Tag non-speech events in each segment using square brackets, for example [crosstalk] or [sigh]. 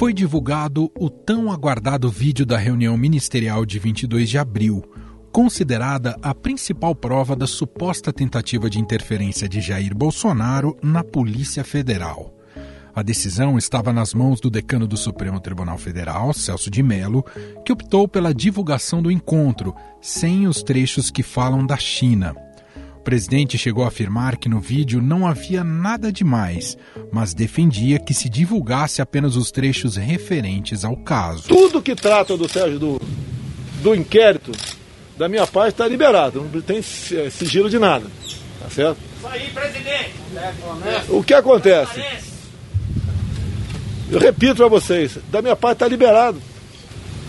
Foi divulgado o tão aguardado vídeo da reunião ministerial de 22 de abril, considerada a principal prova da suposta tentativa de interferência de Jair Bolsonaro na Polícia Federal. A decisão estava nas mãos do decano do Supremo Tribunal Federal, Celso de Mello, que optou pela divulgação do encontro, sem os trechos que falam da China. O presidente chegou a afirmar que no vídeo não havia nada demais, mas defendia que se divulgasse apenas os trechos referentes ao caso. Tudo que trata do Sérgio do, do inquérito, da minha parte, está liberado. Não tem sigilo de nada. Tá certo? Isso aí, presidente. O que acontece? Eu repito para vocês, da minha parte está liberado.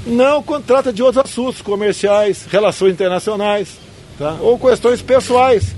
Não quando trata de outros assuntos comerciais, relações internacionais tá? ou questões pessoais.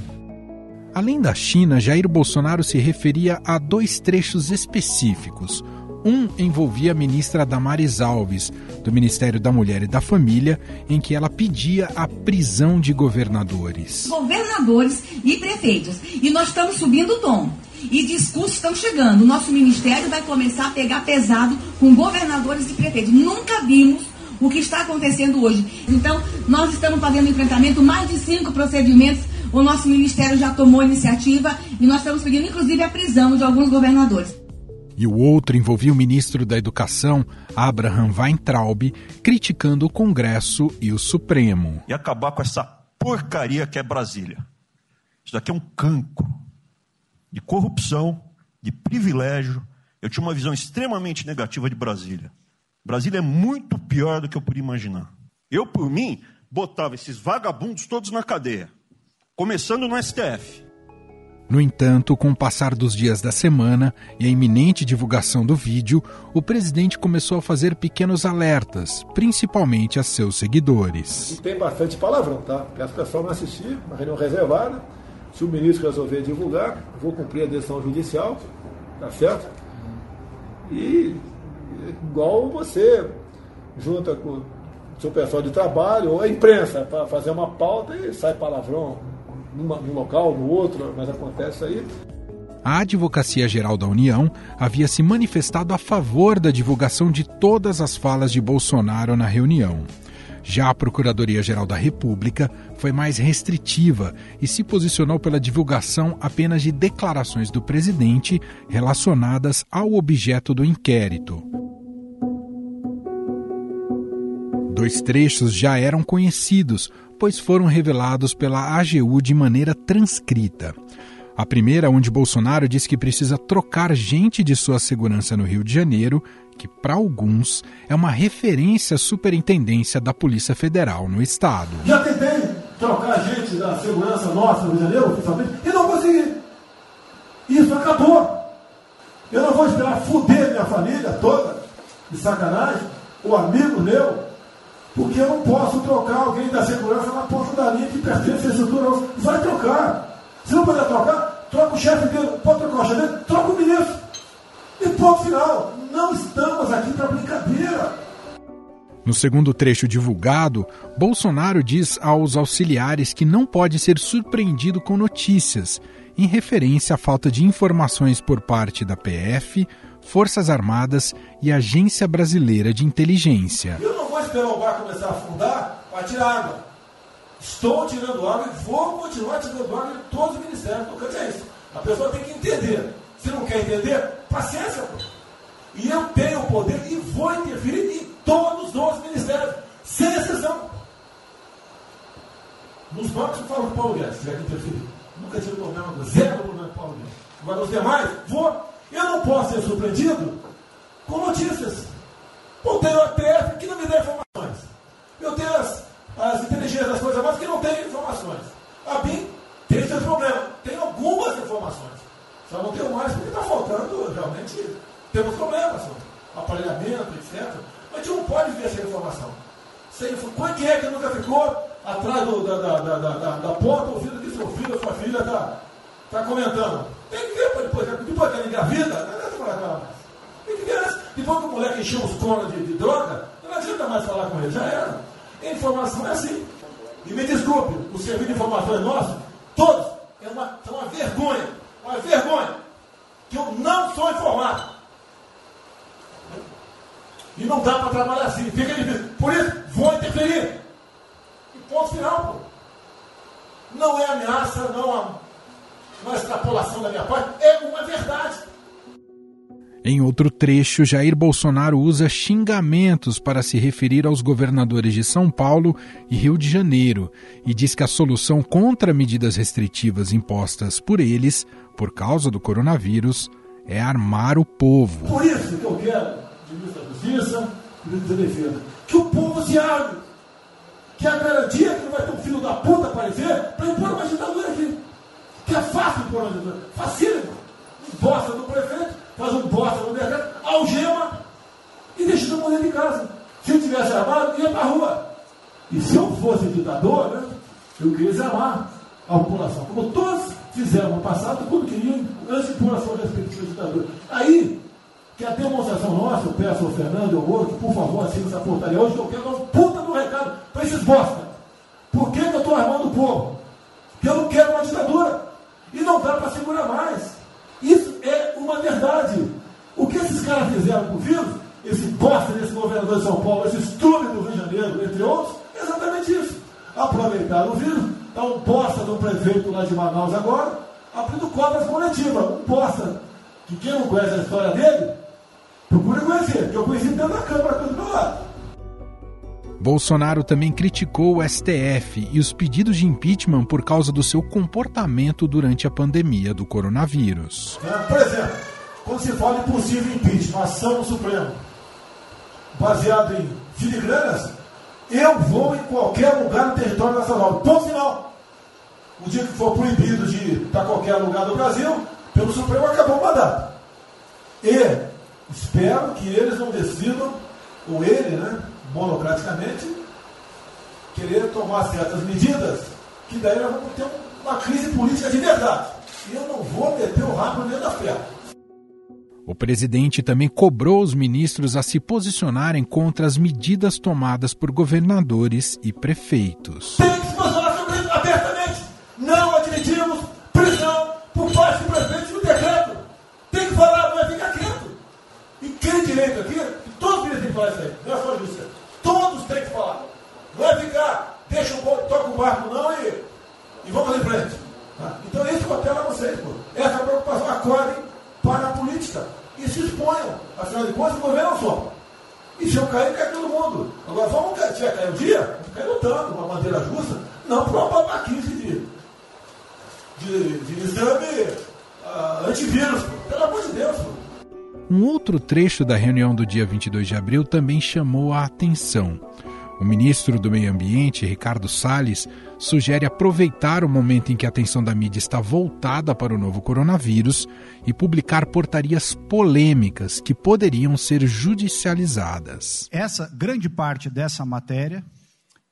Além da China, Jair Bolsonaro se referia a dois trechos específicos. Um envolvia a ministra Damares Alves, do Ministério da Mulher e da Família, em que ela pedia a prisão de governadores. Governadores e prefeitos. E nós estamos subindo o tom. E discursos estão chegando. O nosso ministério vai começar a pegar pesado com governadores e prefeitos. Nunca vimos o que está acontecendo hoje. Então, nós estamos fazendo enfrentamento, mais de cinco procedimentos. O nosso ministério já tomou iniciativa e nós estamos pedindo, inclusive, a prisão de alguns governadores. E o outro envolvia o ministro da Educação, Abraham Weintraub, criticando o Congresso e o Supremo. E acabar com essa porcaria que é Brasília. Isso daqui é um cancro de corrupção, de privilégio. Eu tinha uma visão extremamente negativa de Brasília. Brasília é muito pior do que eu podia imaginar. Eu, por mim, botava esses vagabundos todos na cadeia, começando no STF. No entanto, com o passar dos dias da semana e a iminente divulgação do vídeo, o presidente começou a fazer pequenos alertas, principalmente a seus seguidores. Tem bastante palavrão, tá? Peço pessoal não assistir, uma reunião reservada. Se o ministro resolver divulgar, vou cumprir a decisão judicial, tá certo? E igual você junta com o seu pessoal de trabalho ou a imprensa para fazer uma pauta e sai palavrão numa, num local, no outro, mas acontece aí. A Advocacia Geral da União havia se manifestado a favor da divulgação de todas as falas de Bolsonaro na reunião. Já a Procuradoria-Geral da República foi mais restritiva e se posicionou pela divulgação apenas de declarações do presidente relacionadas ao objeto do inquérito. Dois trechos já eram conhecidos, pois foram revelados pela AGU de maneira transcrita. A primeira, onde Bolsonaro diz que precisa trocar gente de sua segurança no Rio de Janeiro, que para alguns é uma referência à superintendência da Polícia Federal no estado. Já tentei trocar gente da segurança nossa no Rio de Janeiro, e não consegui. Isso acabou. Eu não vou esperar fuder minha família toda, de sacanagem, o amigo meu, porque eu não posso trocar alguém da segurança na linha que pertence à estrutura. Vai trocar. Se não puder trocar, troca o chefe dele. Pode trocar o chefe dele? Troca o ministro. E ponto final. Não estamos aqui para brincadeira. No segundo trecho divulgado, Bolsonaro diz aos auxiliares que não pode ser surpreendido com notícias, em referência à falta de informações por parte da PF, Forças Armadas e Agência Brasileira de Inteligência esperar o bar começar a afundar para tirar água. Estou tirando água e vou continuar tirando água de todos os ministérios. Não quer dizer isso. A pessoa tem que entender. Se não quer entender, paciência. Pô. E eu tenho o poder e vou interferir em todos os ministérios, sem exceção. Nos bancos eu falo com Paulo Guedes, se tiver que interferir. Nunca tive problema, zero problema com o Paulo Guedes. Agora os demais, vou. Eu não posso ser surpreendido com notícias. Ou tenho a TF que não me dá informações. Eu tenho as, as inteligências das coisas mais que não têm informações. A BIM tem seus problemas, tem algumas informações. Só não tenho mais porque está faltando, realmente, temos problemas, aparelhamento, etc. Mas a gente não pode ver essa informação. Sem, quem é que nunca ficou atrás do, da, da, da, da, da porta ouvindo que seu filho ou sua filha está tá comentando? Tem que ver depois, depois que ela engravida, não é com ela mais. Tem que ver antes. Depois que o moleque encheu os conos de, de, droga, não adianta mais falar com ele, já era. A informação é assim. E me desculpe, o serviço de informação é nosso, todos, é uma, é uma vergonha, uma vergonha, que eu não sou informado. E não dá para trabalhar assim, fica difícil. Por isso, vou interferir. E ponto final, pô. Não é ameaça, não é uma extrapolação da minha parte, é uma verdade. Em outro trecho, Jair Bolsonaro usa xingamentos para se referir aos governadores de São Paulo e Rio de Janeiro e diz que a solução contra medidas restritivas impostas por eles, por causa do coronavírus, é armar o povo. Por isso que eu quero, ministro da Justiça, ministro da Defesa, que o povo se arme, que a garantia que não vai ter um filho da puta aparecer para impor uma ditadura aqui. Que é fácil impor uma ditadura, facílimo. Bosta do bosta no mercado, algema e deixa todo mundo de casa. Se eu tivesse armado, ia para a rua. E se eu fosse ditador, né, eu queria desarmar a população, como todos fizeram no passado, quando queriam, antes de sua respectiva ditadura. Aí, que a demonstração nossa, eu peço ao Fernando e ao outro, por favor, assine essa portaria hoje, que eu quero dar um puta do recado para esses bosta. Por que, que eu estou armando o povo? Porque eu não quero uma ditadura. E não dá para segurar mais. Isso é uma verdade. O que esses caras fizeram com o vírus, esse bosta desse governador de São Paulo, esse estúpido do Rio de Janeiro, entre outros, é exatamente isso. Aproveitaram o vírus, está um bosta do prefeito lá de Manaus agora, abrindo cobras coletivas. Um bosta que quem não conhece a história dele, procure conhecer, que eu conheci dentro da Câmara do meu lado. Bolsonaro também criticou o STF e os pedidos de impeachment por causa do seu comportamento durante a pandemia do coronavírus. Por exemplo, quando se fala em possível impeachment, ação no Supremo, baseado em filigranas, eu vou em qualquer lugar no território nacional. Ponto final. O dia que for proibido de ir para qualquer lugar do Brasil, pelo Supremo acabou o mandato. E espero que eles não decidam, ou ele, né, monocraticamente, querer tomar certas medidas, que daí nós vamos ter uma crise política de verdade. E eu não vou meter o rabo dentro da ferro. O presidente também cobrou os ministros a se posicionarem contra as medidas tomadas por governadores e prefeitos. Tem que se posicionar sobre isso abertamente. Não admitimos prisão por parte do prefeito no decreto. Tem que falar, não é ficar quieto. E quem direito aqui, todos têm que falar isso aí, não é só a justiça. Todos têm que falar. Não é ficar, deixa o toca o barco não e vamos em frente. Tá? Então é isso que eu apelo a vocês. Pô. Essa preocupação, acordem para a política e se exponham. Afinal de contas, o governo não só. E se eu cair, cai todo mundo. Agora, vamos cair, se cair um dia, cair lutando, uma maneira justa, não uma babaquice de, de, de exame uh, antivírus. Pelo amor de Deus. Um outro trecho da reunião do dia 22 de abril também chamou a atenção. O ministro do Meio Ambiente, Ricardo Salles, sugere aproveitar o momento em que a atenção da mídia está voltada para o novo coronavírus e publicar portarias polêmicas que poderiam ser judicializadas. Essa grande parte dessa matéria,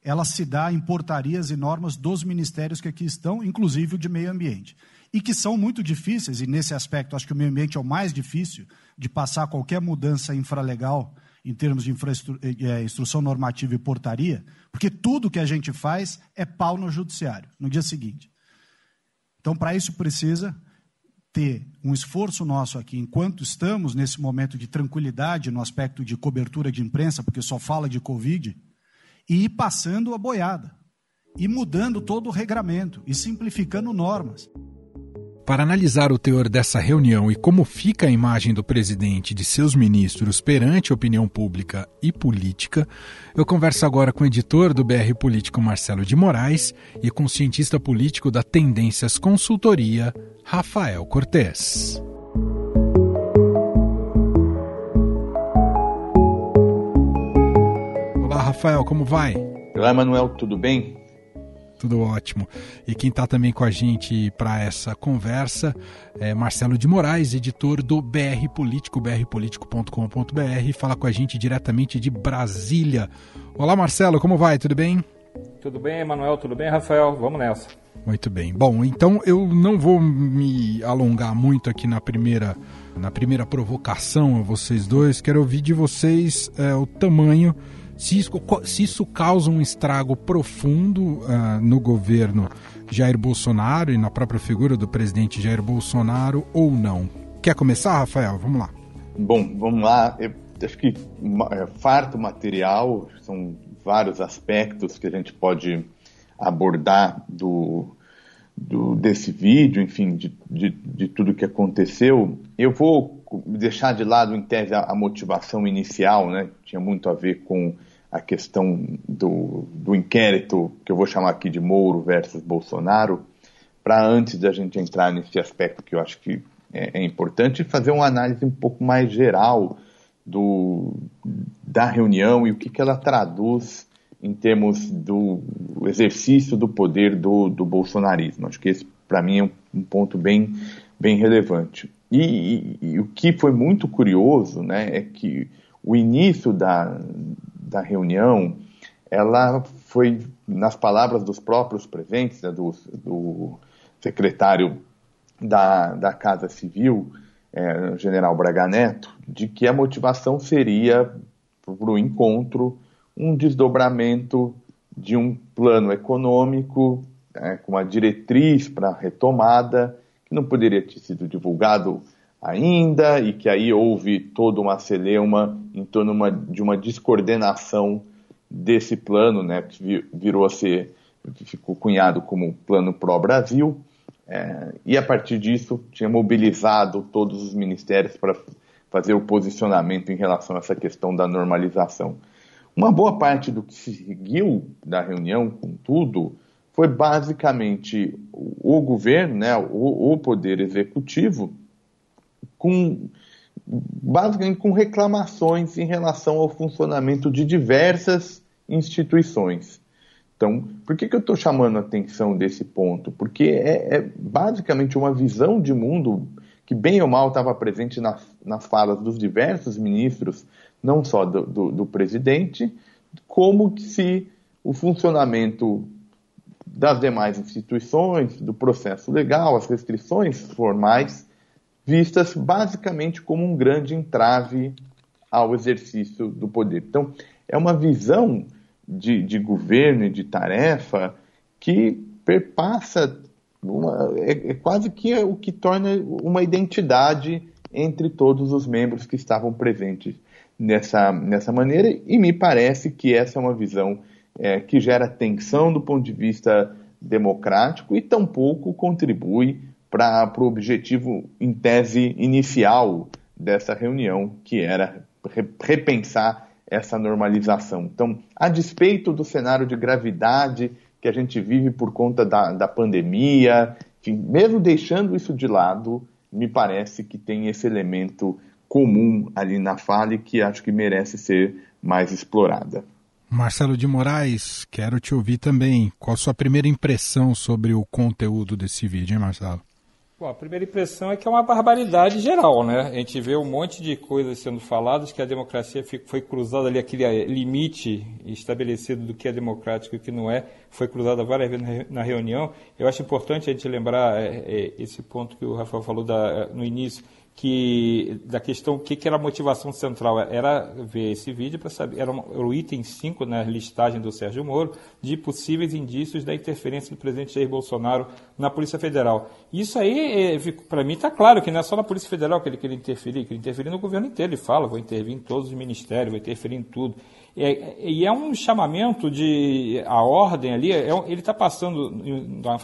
ela se dá em portarias e normas dos ministérios que aqui estão, inclusive o de Meio Ambiente e que são muito difíceis, e nesse aspecto acho que o meio ambiente é o mais difícil de passar qualquer mudança infralegal em termos de é, instrução normativa e portaria, porque tudo que a gente faz é pau no judiciário, no dia seguinte. Então, para isso precisa ter um esforço nosso aqui, enquanto estamos nesse momento de tranquilidade no aspecto de cobertura de imprensa, porque só fala de Covid, e ir passando a boiada, e mudando todo o regramento, e simplificando normas. Para analisar o teor dessa reunião e como fica a imagem do presidente e de seus ministros perante a opinião pública e política, eu converso agora com o editor do BR Político Marcelo de Moraes e com o cientista político da Tendências Consultoria, Rafael Cortes. Olá, Rafael, como vai? Olá, Manuel, tudo bem? Tudo ótimo. E quem está também com a gente para essa conversa é Marcelo de Moraes, editor do BR Político, brpolitico.com.br, fala com a gente diretamente de Brasília. Olá, Marcelo, como vai? Tudo bem? Tudo bem, Emanuel? Tudo bem, Rafael? Vamos nessa. Muito bem. Bom, então eu não vou me alongar muito aqui na primeira, na primeira provocação a vocês dois. Quero ouvir de vocês é, o tamanho se isso, se isso causa um estrago profundo uh, no governo Jair Bolsonaro e na própria figura do presidente Jair Bolsonaro ou não. Quer começar, Rafael? Vamos lá. Bom, vamos lá. Eu, acho que é, farto material, são vários aspectos que a gente pode abordar do, do desse vídeo, enfim, de, de, de tudo que aconteceu. Eu vou deixar de lado, em tese, a, a motivação inicial, né? Tinha muito a ver com a questão do, do inquérito, que eu vou chamar aqui de Moro versus Bolsonaro, para antes da gente entrar nesse aspecto que eu acho que é, é importante, fazer uma análise um pouco mais geral do, da reunião e o que, que ela traduz em termos do exercício do poder do, do bolsonarismo. Acho que esse, para mim, é um, um, ponto bem, bem relevante. E, e, e, o que foi muito curioso né, é que o início da, da reunião ela foi, nas palavras dos próprios presentes, né, do, do secretário da, da Casa Civil, é, general Braga Neto, de que a motivação seria para o encontro um desdobramento de um plano econômico é, com uma diretriz para retomada, que não poderia ter sido divulgado ainda e que aí houve toda uma celeuma em torno uma, de uma descoordenação desse plano, né, que virou a ser, ficou cunhado como Plano Pró-Brasil, é, e a partir disso tinha mobilizado todos os ministérios para fazer o posicionamento em relação a essa questão da normalização. Uma boa parte do que se seguiu da reunião, contudo, foi basicamente o governo, né, o, o poder executivo, com basicamente com reclamações em relação ao funcionamento de diversas instituições. Então, por que, que eu estou chamando a atenção desse ponto? Porque é, é, basicamente uma visão de mundo que, bem ou mal, estava presente nas, nas falas dos diversos ministros, não só do, do, do presidente, como se o funcionamento das demais instituições, do processo legal, as restrições formais, vistas basicamente como um grande entrave ao exercício do poder. Então, é uma visão de, de governo e de tarefa que perpassa, uma, é, é quase que é o que torna uma identidade entre todos os membros que estavam presentes nessa, nessa maneira, e me parece que essa é uma visão é, que gera tensão do ponto de vista democrático e tampouco contribui para o objetivo, em tese, inicial dessa reunião, que era repensar essa normalização. Então, a despeito do cenário de gravidade que a gente vive por conta da, da pandemia, enfim, mesmo deixando isso de lado, me parece que tem esse elemento comum ali na fala e que acho que merece ser mais explorada. Marcelo de Moraes, quero te ouvir também. Qual a sua primeira impressão sobre o conteúdo desse vídeo, hein, Marcelo? Bom, a primeira impressão é que é uma barbaridade geral, né? A gente vê um monte de coisas sendo faladas, que a democracia foi cruzada ali, aquele eh, limite estabelecido do que é democrático e o que não é, foi cruzada várias vezes na reunião. Eu acho importante a gente lembrar é, é, esse ponto que o Rafael falou da, no início, que da questão o que, que, era a motivação central era ver esse vídeo para saber era, o item 5 na listagem do Sérgio Moro de possíveis indícios da interferência do presidente Jair Bolsonaro na Polícia Federal. Isso aí, é, para mim, está claro que não é só na Polícia Federal que ele queria interferir, que ele interferir no governo inteiro. Ele fala, vou intervir em todos os ministérios, vou interferir em tudo. É, e é um chamamento de a ordem ali, é, ele está passando,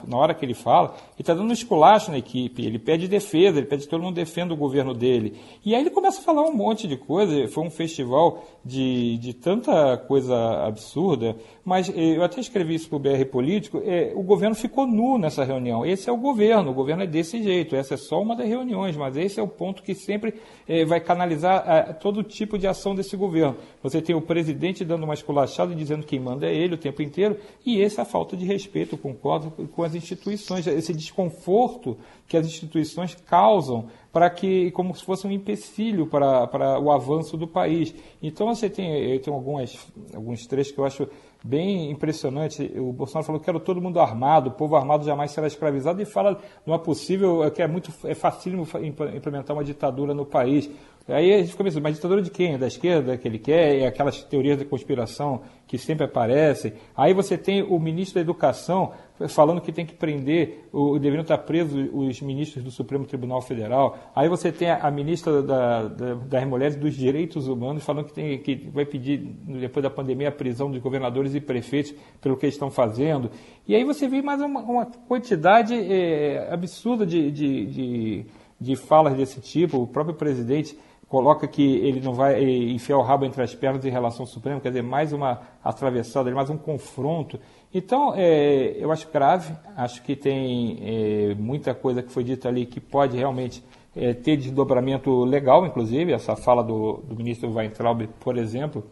na hora que ele fala, ele está dando um esculacho na equipe, ele pede defesa, ele pede que todo mundo defenda o governo dele. E aí ele começa a falar um monte de coisa, foi um festival de, de tanta coisa absurda, mas eh, eu até escrevi isso para o BR Político, é, o governo ficou nu nessa reunião. Esse é o governo, o governo é desse jeito, essa é só uma das reuniões, mas esse é o ponto que sempre é, vai canalizar é, todo tipo de ação desse governo. Você tem o presidente dando uma esculachada e dizendo que quem manda é ele o tempo inteiro, e essa é a falta de respeito, concordo, com as instituições, esse desconforto que as instituições causam para que, como se fosse um empecilho para, para o avanço do país. Então você tem, tenho algumas, alguns trechos que eu acho bem impressionante. O Bolsonaro falou que quero todo mundo armado, o povo armado jamais será escravizado, e fala é possível, que é muito é facílimo implementar uma ditadura no país. Aí a gente fica pensando, mas ditadura de quem? Da esquerda que ele quer? É aquelas teorias da conspiração que sempre aparecem. Aí você tem o ministro da Educação falando que tem que prender, o, deveriam estar presos os ministros do Supremo Tribunal Federal. Aí você tem a, a ministra da, da, das Mulheres dos Direitos Humanos falando que, tem, que vai pedir, depois da pandemia, a prisão dos governadores e prefeitos pelo que eles estão fazendo. E aí você vê mais uma, uma quantidade é, absurda de, de, de, de falas desse tipo. O próprio presidente coloca que ele não vai eh, enfiar o rabo entre as pernas em relação ao Supremo, quer dizer, mais uma atravessada, mais um confronto. Então, é, eu acho grave, acho que tem é, muita coisa que foi dita ali que pode realmente é, ter desdobramento legal, inclusive, essa fala do, do ministro Weintraub, por exemplo,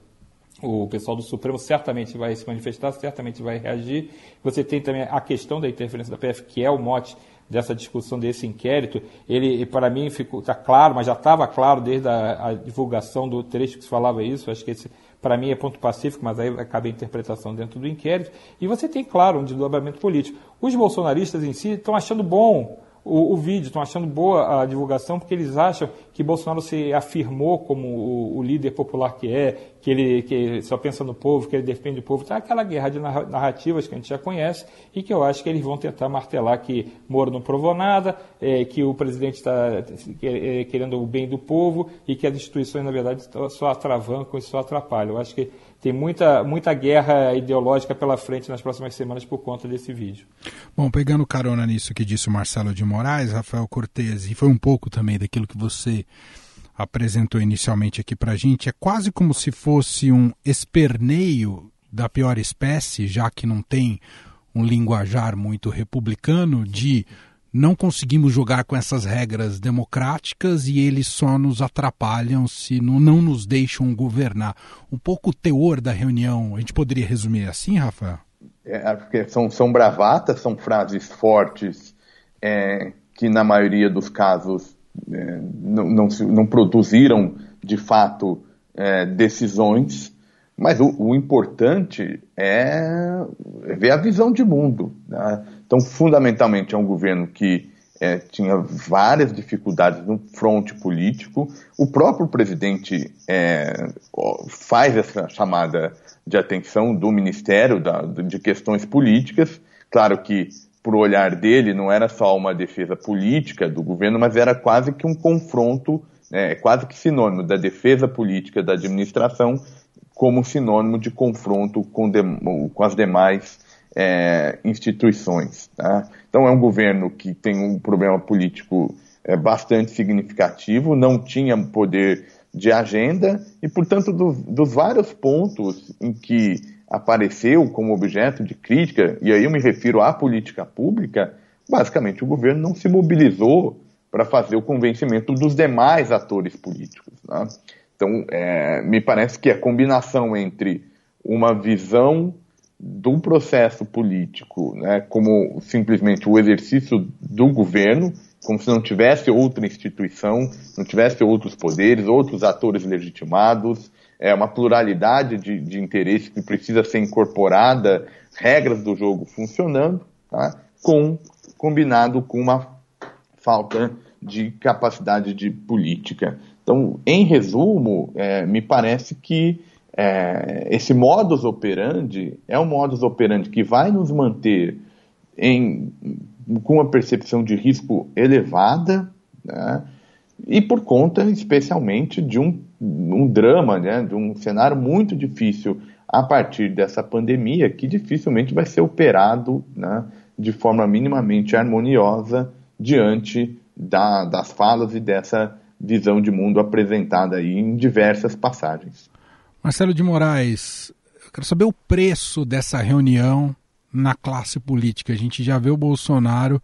o pessoal do Supremo certamente vai se manifestar, certamente vai reagir. Você tem também a questão da interferência da PF, que é o mote dessa discussão desse inquérito, ele para mim ficou está claro, mas já estava claro desde a, a, divulgação do trecho que se falava isso. Acho que esse para mim é ponto pacífico, mas aí cabe a interpretação dentro do inquérito. E você tem claro um desdobramento político. Os bolsonaristas em si estão achando bom o, o vídeo, estão achando boa a divulgação, porque eles acham que Bolsonaro se afirmou como o, o, líder popular que é, que ele que só pensa no povo, que ele defende o povo. Está aquela guerra de narrativas que a gente já conhece e que eu acho que eles vão tentar martelar que Moro não provou nada, é, que o presidente está é, querendo o bem do povo e que as instituições, na verdade, só atravancam e só atrapalham. Eu acho que tem muita, muita guerra ideológica pela frente nas próximas semanas por conta desse vídeo. Bom, pegando carona nisso que disse o Marcelo de Moraes, Rafael Cortes, e foi um pouco também daquilo que você apresentou inicialmente aqui para a gente, é quase como se fosse um esperneio da pior espécie, já que não tem um linguajar muito republicano, de não conseguimos jogar com essas regras democráticas e eles só nos atrapalham se não, não nos deixam governar. Um pouco o teor da reunião, a gente poderia resumir assim, Rafael? É, são, são bravatas, são frases fortes é, que, na maioria dos casos, é, não, não, não, produziram, de fato, é, decisões, mas o, o, importante é ver a visão de mundo. Né? Então, fundamentalmente, é um governo que é, tinha várias dificuldades no fronte político. O próprio presidente é, faz essa chamada de atenção do Ministério da, de Questões Políticas. Claro que, por olhar dele, não era só uma defesa política do governo, mas era quase que um confronto, é, quase que sinônimo da defesa política da administração como sinônimo de confronto com, de, com as demais é, instituições. Tá? Então é um governo que tem um problema político é, bastante significativo, não tinha poder de agenda e, portanto, do, dos vários pontos em que apareceu como objeto de crítica, e aí eu me refiro à política pública, basicamente o governo não se mobilizou para fazer o convencimento dos demais atores políticos. Né? Então, é, me parece que a combinação entre uma visão do processo político, né, como simplesmente o exercício do governo, como se não tivesse outra instituição, não tivesse outros poderes, outros atores legitimados, é uma pluralidade de, de interesses que precisa ser incorporada, regras do jogo funcionando, tá, com combinado com uma falta de capacidade de política. Então, em resumo, é, me parece que é, esse modus operandi é um modus operandi que vai nos manter em, com uma percepção de risco elevada, né, e por conta especialmente de um, um drama, né, de um cenário muito difícil a partir dessa pandemia, que dificilmente vai ser operado né, de forma minimamente harmoniosa diante da, das falas e dessa visão de mundo apresentada aí em diversas passagens. Marcelo de Moraes, eu quero saber o preço dessa reunião na classe política. A gente já vê o Bolsonaro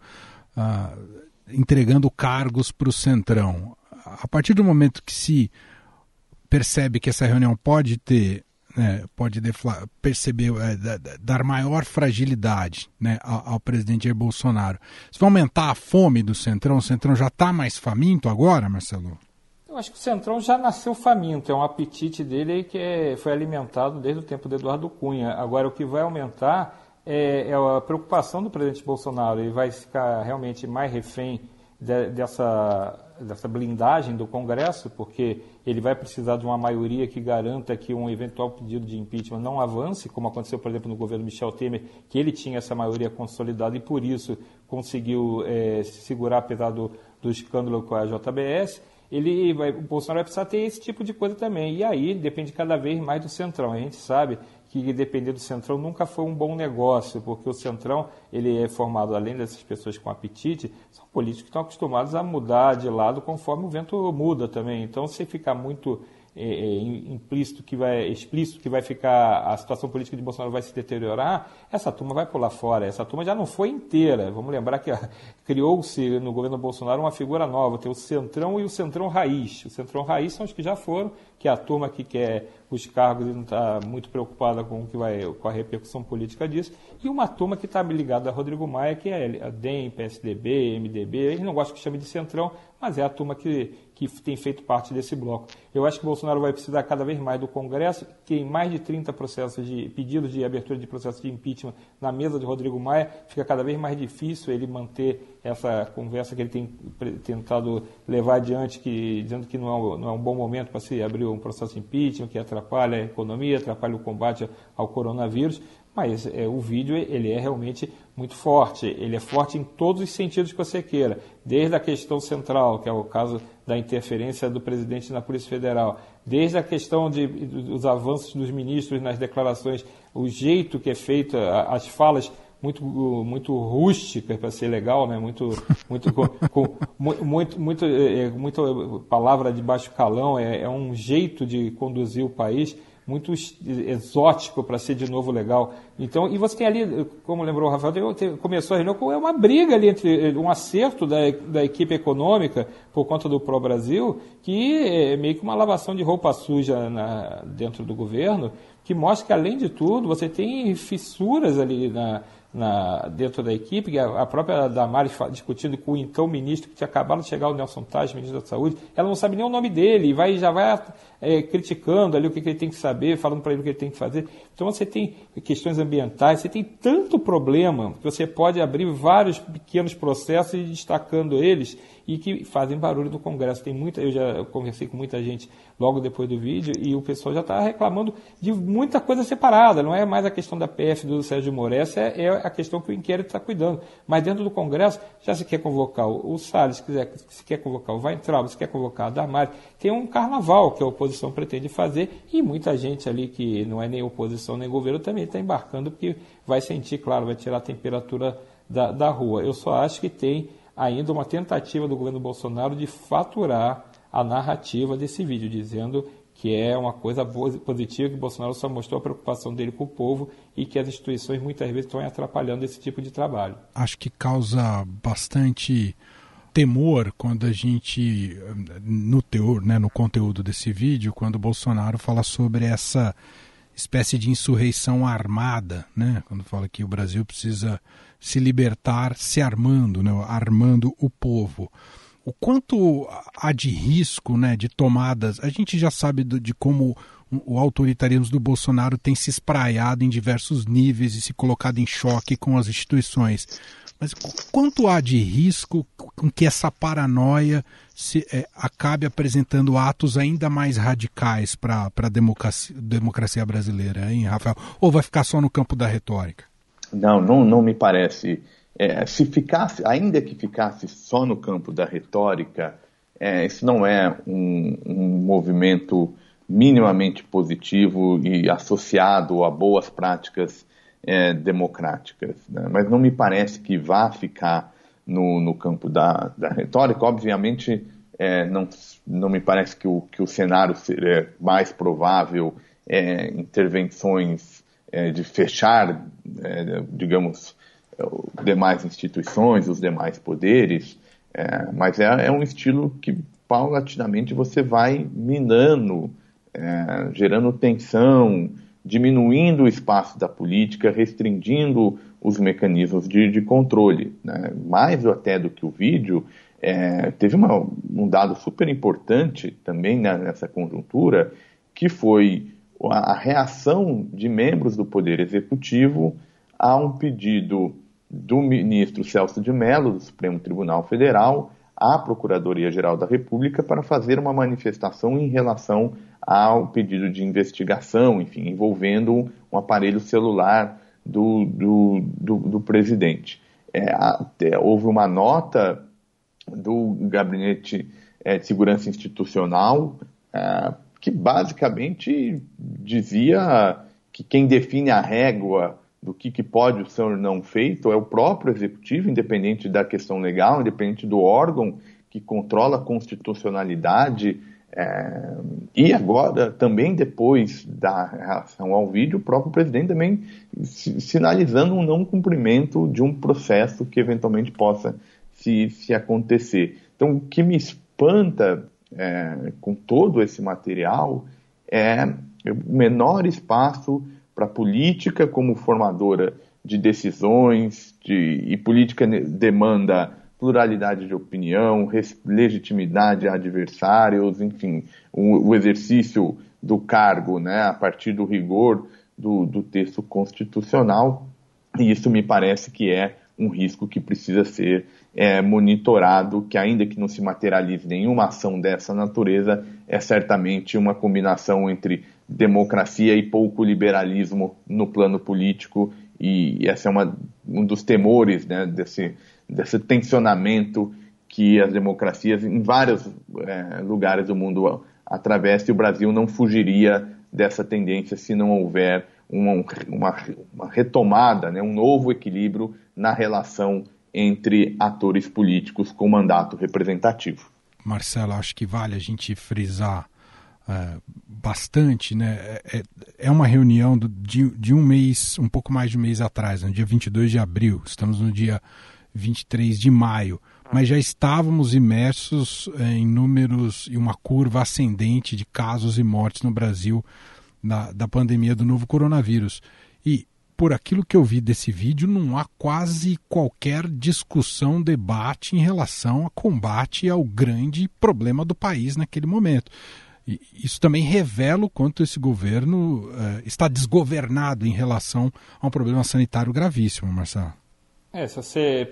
ah, entregando cargos para o Centrão. A partir do momento que se percebe que essa reunião pode ter, né, pode perceber, é, dar maior fragilidade né, ao, ao, presidente Jair Bolsonaro, isso vai aumentar a fome do Centrão? O Centrão já está mais faminto agora, Marcelo? Eu acho que o Centrão já nasceu faminto, é um apetite dele que é, foi alimentado desde o tempo de Eduardo Cunha. Agora, o que vai aumentar é, é a preocupação do presidente Bolsonaro. Ele vai ficar realmente mais refém de, dessa, dessa blindagem do Congresso, porque ele vai precisar de uma maioria que garanta que um eventual pedido de impeachment não avance, como aconteceu, por exemplo, no governo Michel Temer, que ele tinha essa maioria consolidada e por isso conseguiu é, se segurar apesar do, do escândalo com a JBS ele vai, o Bolsonaro vai precisar ter esse tipo de coisa também. E aí depende cada vez mais do Centrão. A gente sabe que depender do Centrão nunca foi um bom negócio, porque o Centrão ele é formado, além dessas pessoas com apetite, são políticos que estão acostumados a mudar de lado conforme o vento muda também. Então, se ficar muito é, é, implícito que vai, explícito que vai ficar, a situação política de Bolsonaro vai se deteriorar, essa turma vai pular fora. Essa turma já não foi inteira. Vamos lembrar que [laughs] criou-se no governo Bolsonaro uma figura nova, tem o Centrão e o Centrão Raiz. O Centrão Raiz são os que já foram, que é a turma que quer os cargos e não está muito preocupada com, o que vai, com a repercussão política disso, e uma turma que está ligada a Rodrigo Maia, que é a DEM, PSDB, MDB, eles não gostam que chame de Centrão, mas é a turma que, que tem feito parte desse bloco. Eu acho que Bolsonaro vai precisar cada vez mais do Congresso, tem mais de 30 processos de pedidos de abertura de processo de impeachment na mesa de Rodrigo Maia, fica cada vez mais difícil ele manter essa conversa que ele tem tentado levar adiante, que, dizendo que não é, não é um bom momento para se abrir um processo de impeachment, que atrapalha a economia, atrapalha o combate ao coronavírus, mas é, o vídeo ele é realmente muito forte. Ele é forte em todos os sentidos que você queira, desde a questão central, que é o caso da interferência do presidente na Polícia Federal, desde a questão de, dos avanços dos ministros nas declarações, o jeito que é feito, as falas muito muito rústica para ser legal, né? Muito muito [laughs] com, com muito muito é, é, palavra de baixo calão. É, é um jeito de conduzir o país muito exótico para ser de novo legal. Então, e você tem ali, como lembrou o Rafael, começou a reunião com uma briga ali entre um acerto da, da equipe econômica por conta do Pro Brasil, que é meio que uma lavação de roupa suja na, dentro do governo, que mostra que além de tudo você tem fissuras ali na, na, dentro da equipe, a, a própria Damares discutindo com o então ministro que tinha acabado de chegar, o Nelson Taj, ministro da Saúde, ela não sabe nem o nome dele, e vai, já vai é, criticando ali o que, que, ele tem que saber, falando para ele o que ele tem que fazer. Então você tem questões ambientais, você tem tanto problema que você pode abrir vários pequenos processos e destacando eles e que fazem barulho no Congresso. Tem muita, eu já conversei com muita gente logo depois do vídeo e o pessoal já está reclamando de muita coisa separada. Não é mais a questão da PF do Sérgio Moro, é, é a questão que o inquérito está cuidando. Mas dentro do Congresso já se quer convocar o, o Salles, se, quiser, se quer convocar o Weintraub, se quer convocar a Damari. Tem um carnaval que a oposição pretende fazer e muita gente ali que não é nem oposição nem governo também está embarcando porque vai sentir, claro, vai tirar a temperatura da, da rua. Eu só acho que tem ainda uma tentativa do governo Bolsonaro de faturar a narrativa desse vídeo, dizendo que é uma coisa positiva, que Bolsonaro só mostrou a preocupação dele com o povo e que as instituições muitas vezes estão atrapalhando esse tipo de trabalho. Acho que causa bastante temor quando a gente, no teor, né, no conteúdo desse vídeo, quando Bolsonaro fala sobre essa espécie de insurreição armada, né, quando fala que o Brasil precisa se libertar se armando, né, armando o povo. O quanto há de risco né, de tomadas, a gente já sabe do, de como o autoritarismo do Bolsonaro tem se espraiado em diversos níveis e se colocado em choque com as instituições. Mas quanto há de risco com que essa paranoia se, é, acabe apresentando atos ainda mais radicais para a democracia, democracia brasileira, hein, Rafael? Ou vai ficar só no campo da retórica? Não, não, não me parece. É, se ficasse, ainda que ficasse só no campo da retórica, é, isso não é um, um, movimento minimamente positivo e associado a boas práticas é, democráticas. Né? Mas não me parece que vá ficar no, no campo da, da retórica. Obviamente, é, não, não me parece que o, que o cenário seria mais provável é, intervenções é, de fechar, é, digamos, demais instituições, os demais poderes, é, mas é, um estilo que paulatinamente você vai minando, gerando tensão, diminuindo o espaço da política, restringindo os mecanismos de, de controle. Né? Mais até do que o vídeo, é, teve uma, um dado super importante também né, nessa conjuntura, que foi a reação de membros do Poder Executivo a um pedido do ministro Celso de Mello, do Supremo Tribunal Federal, à Procuradoria-Geral da República para fazer uma manifestação em relação ao pedido de investigação, enfim, envolvendo um aparelho celular do, do, do, do presidente. É, até, houve uma nota do Gabinete é, de Segurança Institucional é, que basicamente dizia que quem define a régua do que, que pode ser ou não feito é o próprio executivo, independente da questão legal, independente do órgão que controla a constitucionalidade. É, e agora, também depois da reação ao vídeo, o próprio presidente também sinalizando um não cumprimento de um processo que eventualmente possa se, se acontecer. Então, o que me espanta é, com todo esse material é o menor espaço para a política como formadora de decisões de, e política demanda pluralidade de opinião, legitimidade a adversários, enfim, o, o, exercício do cargo né, a partir do rigor do, do texto constitucional, e isso me parece que é um risco que precisa ser é, monitorado, que ainda que não se materialize nenhuma ação dessa natureza, é certamente uma combinação entre democracia e pouco liberalismo no plano político, e esse é uma, um dos temores né, desse, desse tensionamento que as democracias em vários é, lugares do mundo atravessam, e o Brasil não fugiria dessa tendência se não houver uma, uma, uma retomada, né, um novo equilíbrio na relação entre atores políticos com mandato representativo. Marcelo, acho que vale a gente frisar é, bastante, né? É, é, é uma reunião do, de, de, um mês, um pouco mais de um mês atrás, no dia 22 de abril, estamos no dia 23 de maio, mas já estávamos imersos é, em números e uma curva ascendente de casos e mortes no Brasil da, da pandemia do novo coronavírus. Por aquilo que eu vi desse vídeo, não há quase qualquer discussão, debate em relação a combate ao grande problema do país naquele momento. E isso também revela o quanto esse governo uh, está desgovernado em relação a um problema sanitário gravíssimo, Marcelo. É, se você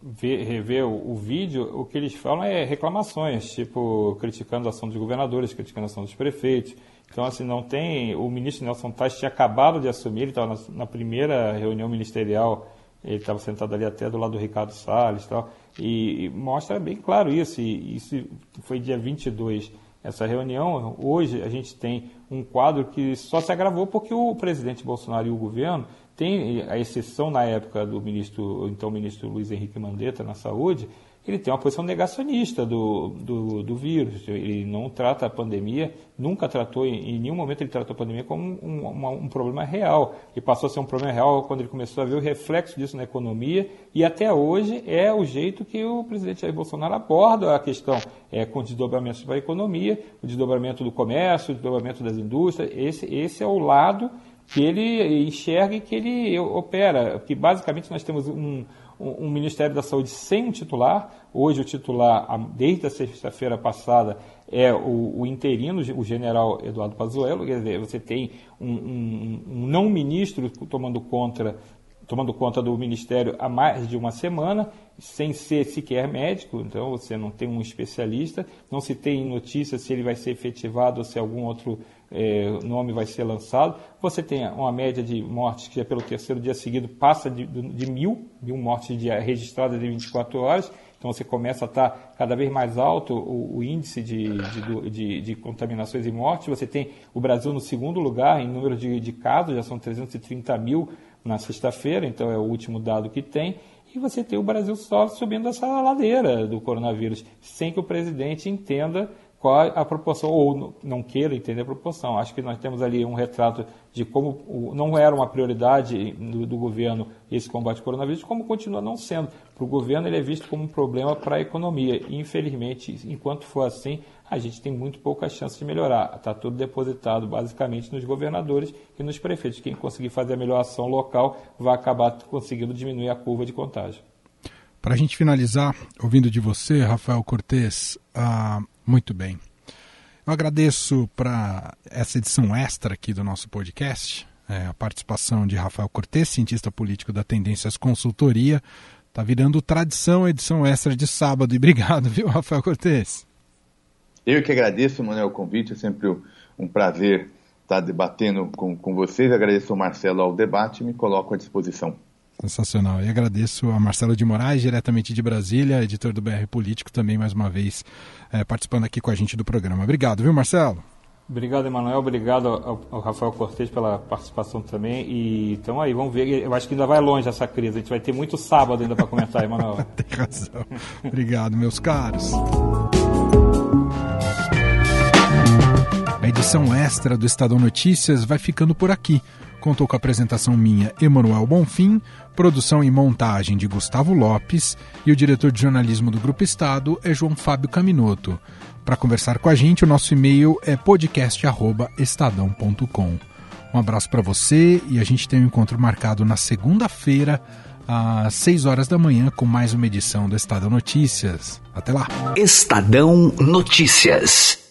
ver, rever o, vídeo, o que eles falam é reclamações, tipo criticando a ação dos governadores, criticando a ação dos prefeitos. Então, assim, não tem. O ministro Nelson Tais tinha acabado de assumir, ele estava na, na primeira reunião ministerial, ele estava sentado ali até do lado do Ricardo Salles e tal, e, e mostra bem claro isso. E isso foi dia 22 essa reunião. Hoje a gente tem um quadro que só se agravou porque o presidente Bolsonaro e o governo tem a exceção na época do ministro, então ministro Luiz Henrique Mandetta na saúde, ele tem uma posição negacionista do, do, do, vírus. Ele não trata a pandemia, nunca tratou, em, nenhum momento ele tratou a pandemia como um, um, um, problema real. E passou a ser um problema real quando ele começou a ver o reflexo disso na economia. E até hoje é o jeito que o presidente Jair Bolsonaro aborda a questão, é, com desdobramentos para a economia, o desdobramento do comércio, o desdobramento das indústrias. Esse, esse é o lado que ele enxerga e que ele opera. Que basicamente nós temos um um, Ministério da Saúde sem um titular. Hoje o titular, desde a sexta-feira passada, é o, o, interino, o general Eduardo Pazuello. Quer dizer, você tem um, um, um não ministro tomando tomando conta do Ministério há mais de uma semana, sem ser sequer médico, então você não tem um especialista, não se tem notícia se ele vai ser efetivado ou se algum outro é, nome vai ser lançado. Você tem uma média de mortes que é pelo terceiro dia seguido passa de, de mil, mil mortes dia, registradas em 24 horas. Então você começa a estar cada vez mais alto o, o índice de, de, de, de, contaminações e mortes. Você tem o Brasil no segundo lugar em número de, de casos, já são 330 mil na sexta-feira, então é o último dado que tem. E você tem o Brasil só subindo essa ladeira do coronavírus, sem que o presidente entenda qual a proporção, ou não queira entender a proporção. Acho que nós temos ali um retrato de como não era uma prioridade do, do governo esse combate ao coronavírus, como continua não sendo. Para o governo, ele é visto como um problema para a economia. E, infelizmente, enquanto for assim, a gente tem muito pouca chance de melhorar. Está tudo depositado basicamente nos governadores e nos prefeitos. Quem conseguir fazer a melhor ação local vai acabar conseguindo diminuir a curva de contágio. Para a gente finalizar, ouvindo de você, Rafael Cortes, uh, muito bem. Eu agradeço para essa edição extra aqui do nosso podcast, é, a participação de Rafael Cortes, cientista político da Tendências Consultoria, Tá virando tradição a edição extra de sábado. E [laughs] obrigado, viu, Rafael Cortes? Eu que agradeço, Manuel, o convite. É sempre um prazer estar debatendo com, com vocês. Agradeço ao Marcelo ao debate e me coloco à disposição. Sensacional. E agradeço a Marcelo de Moraes, diretamente de Brasília, editor do BR Político, também mais uma vez é, participando aqui com a gente do programa. Obrigado, viu, Marcelo? Obrigado, Emanuel. Obrigado ao, ao, Rafael Cortes pela participação também. E então aí, vamos ver. Eu acho que ainda vai longe essa crise. A gente vai ter muito sábado ainda para comentar, Emanuel. [laughs] Tem razão. Obrigado, meus caros. A edição extra do Estadão Notícias vai ficando por aqui. Contou com a apresentação minha, Emanuel Bonfim, produção e montagem de Gustavo Lopes e o diretor de jornalismo do Grupo Estado é João Fábio Caminoto. Para conversar com a gente, o nosso e-mail é podcast@estadão.com. Um abraço para você e a gente tem um encontro marcado na segunda-feira às 6 horas da manhã com mais uma edição do Estadão Notícias. Até lá. Estadão Notícias.